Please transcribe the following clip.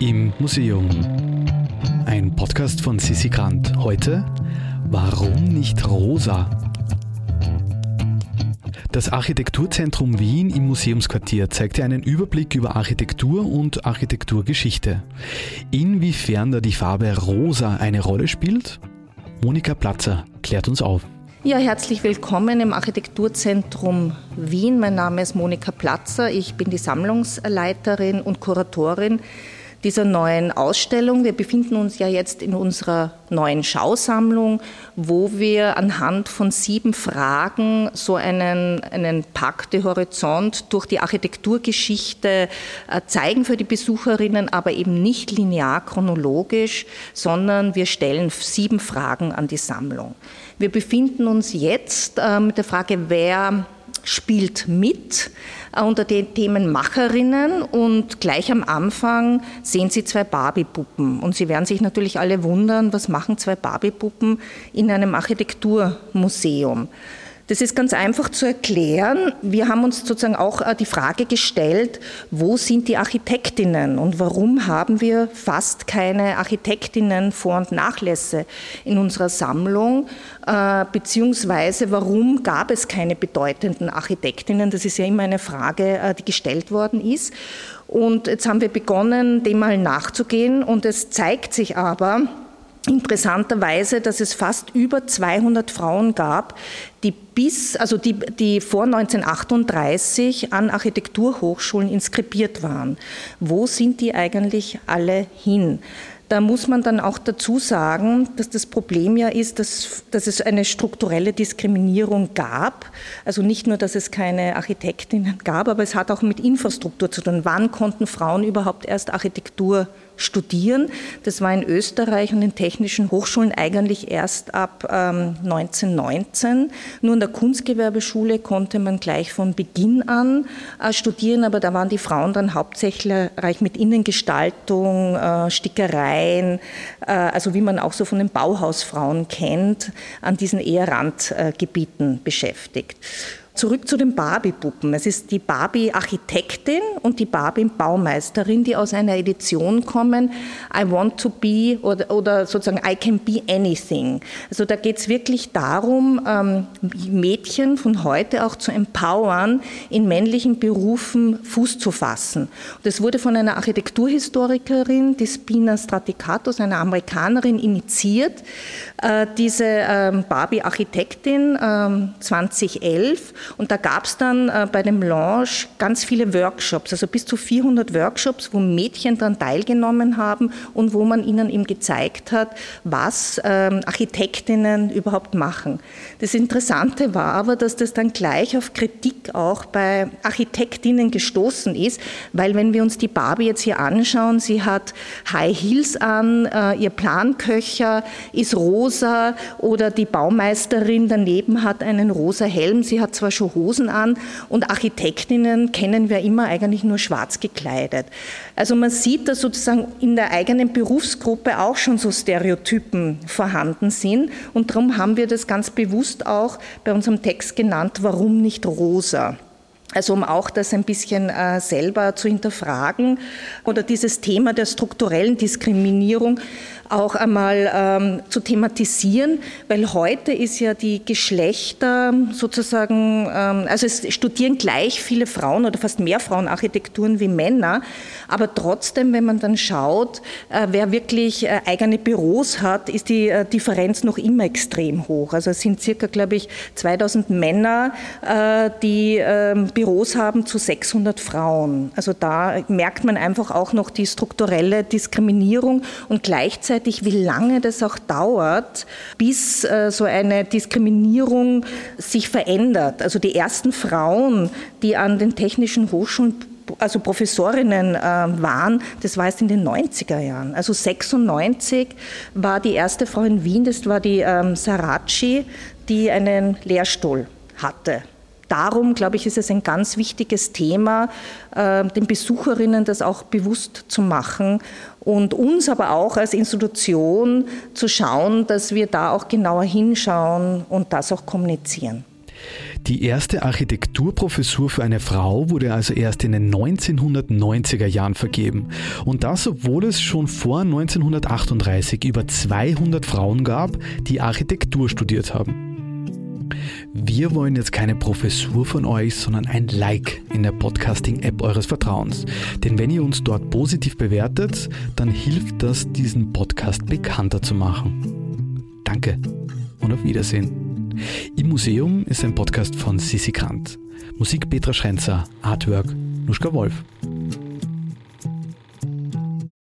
im Museum. Ein Podcast von Sissi Grant. Heute, warum nicht rosa? Das Architekturzentrum Wien im Museumsquartier zeigte einen Überblick über Architektur und Architekturgeschichte. Inwiefern da die Farbe rosa eine Rolle spielt? Monika Platzer klärt uns auf. Ja, herzlich willkommen im Architekturzentrum Wien. Mein Name ist Monika Platzer. Ich bin die Sammlungsleiterin und Kuratorin dieser neuen Ausstellung. Wir befinden uns ja jetzt in unserer neuen Schausammlung, wo wir anhand von sieben Fragen so einen, einen Pakt de Horizont durch die Architekturgeschichte äh, zeigen für die Besucherinnen, aber eben nicht linear chronologisch, sondern wir stellen sieben Fragen an die Sammlung. Wir befinden uns jetzt äh, mit der Frage, wer spielt mit äh, unter den Themen Macherinnen und gleich am Anfang sehen Sie zwei Barbie-Puppen und Sie werden sich natürlich alle wundern, was machen zwei Barbie-Puppen in einem Architekturmuseum. Das ist ganz einfach zu erklären. Wir haben uns sozusagen auch äh, die Frage gestellt, wo sind die Architektinnen und warum haben wir fast keine Architektinnen Vor- und Nachlässe in unserer Sammlung, äh, beziehungsweise warum gab es keine bedeutenden Architektinnen? Das ist ja immer eine Frage, äh, die gestellt worden ist. Und jetzt haben wir begonnen, dem mal nachzugehen und es zeigt sich aber, interessanterweise, dass es fast über 200 Frauen gab, die bis, also die, die vor 1938 an Architekturhochschulen inskribiert waren. Wo sind die eigentlich alle hin? Da muss man dann auch dazu sagen, dass das Problem ja ist, dass, dass es eine strukturelle Diskriminierung gab. Also nicht nur, dass es keine Architektinnen gab, aber es hat auch mit Infrastruktur zu tun. Wann konnten Frauen überhaupt erst Architektur studieren. Das war in Österreich und den technischen Hochschulen eigentlich erst ab ähm, 1919. Nur in der Kunstgewerbeschule konnte man gleich von Beginn an äh, studieren, aber da waren die Frauen dann hauptsächlich mit Innengestaltung, äh, Stickereien, äh, also wie man auch so von den Bauhausfrauen kennt, an diesen eher Randgebieten beschäftigt. Zurück zu den Barbie-Puppen. Es ist die Barbie-Architektin und die Barbie-Baumeisterin, die aus einer Edition kommen, I want to be oder, oder sozusagen I can be anything. Also da geht es wirklich darum, ähm, Mädchen von heute auch zu empowern, in männlichen Berufen Fuß zu fassen. das wurde von einer Architekturhistorikerin, die Spina Straticatus, einer Amerikanerin, initiiert. Äh, diese ähm, Barbie-Architektin 2011 ähm, und da gab es dann äh, bei dem Launch ganz viele Workshops, also bis zu 400 Workshops, wo Mädchen dann teilgenommen haben und wo man ihnen eben gezeigt hat, was ähm, Architektinnen überhaupt machen. Das Interessante war aber, dass das dann gleich auf Kritik auch bei Architektinnen gestoßen ist, weil wenn wir uns die Barbie jetzt hier anschauen, sie hat High Heels an, äh, ihr Planköcher ist rosa oder die Baumeisterin daneben hat einen rosa Helm, sie hat zwar schon Hosen an und Architektinnen kennen wir immer eigentlich nur schwarz gekleidet. Also man sieht, dass sozusagen in der eigenen Berufsgruppe auch schon so Stereotypen vorhanden sind und darum haben wir das ganz bewusst auch bei unserem Text genannt, warum nicht rosa? Also um auch das ein bisschen äh, selber zu hinterfragen oder dieses Thema der strukturellen Diskriminierung auch einmal ähm, zu thematisieren, weil heute ist ja die Geschlechter sozusagen, ähm, also es studieren gleich viele Frauen oder fast mehr Frauen Architekturen wie Männer, aber trotzdem, wenn man dann schaut, äh, wer wirklich äh, eigene Büros hat, ist die äh, Differenz noch immer extrem hoch. Also es sind circa, glaube ich, 2000 Männer, äh, die ähm, Büros haben zu 600 Frauen. Also da merkt man einfach auch noch die strukturelle Diskriminierung und gleichzeitig wie lange das auch dauert, bis äh, so eine Diskriminierung sich verändert. Also die ersten Frauen, die an den technischen Hochschulen also Professorinnen äh, waren, das war erst in den 90er Jahren. Also 96 war die erste Frau in Wien, das war die ähm, die einen Lehrstuhl hatte darum, glaube ich, ist es ein ganz wichtiges Thema, äh, den Besucherinnen das auch bewusst zu machen und uns aber auch als Institution zu schauen, dass wir da auch genauer hinschauen und das auch kommunizieren. Die erste Architekturprofessur für eine Frau wurde also erst in den 1990er Jahren vergeben. Und das, obwohl es schon vor 1938 über 200 Frauen gab, die Architektur studiert haben. Wir wollen jetzt keine Professur von euch, sondern ein Like in der Podcasting-App eures Vertrauens. Denn wenn ihr uns dort positiv bewertet, dann hilft das, diesen Podcast bekannter zu machen. Danke und auf Wiedersehen. Im Museum ist ein Podcast von Sissi Grant. Musik Petra Schrenzer, Artwork Nuschka Wolf.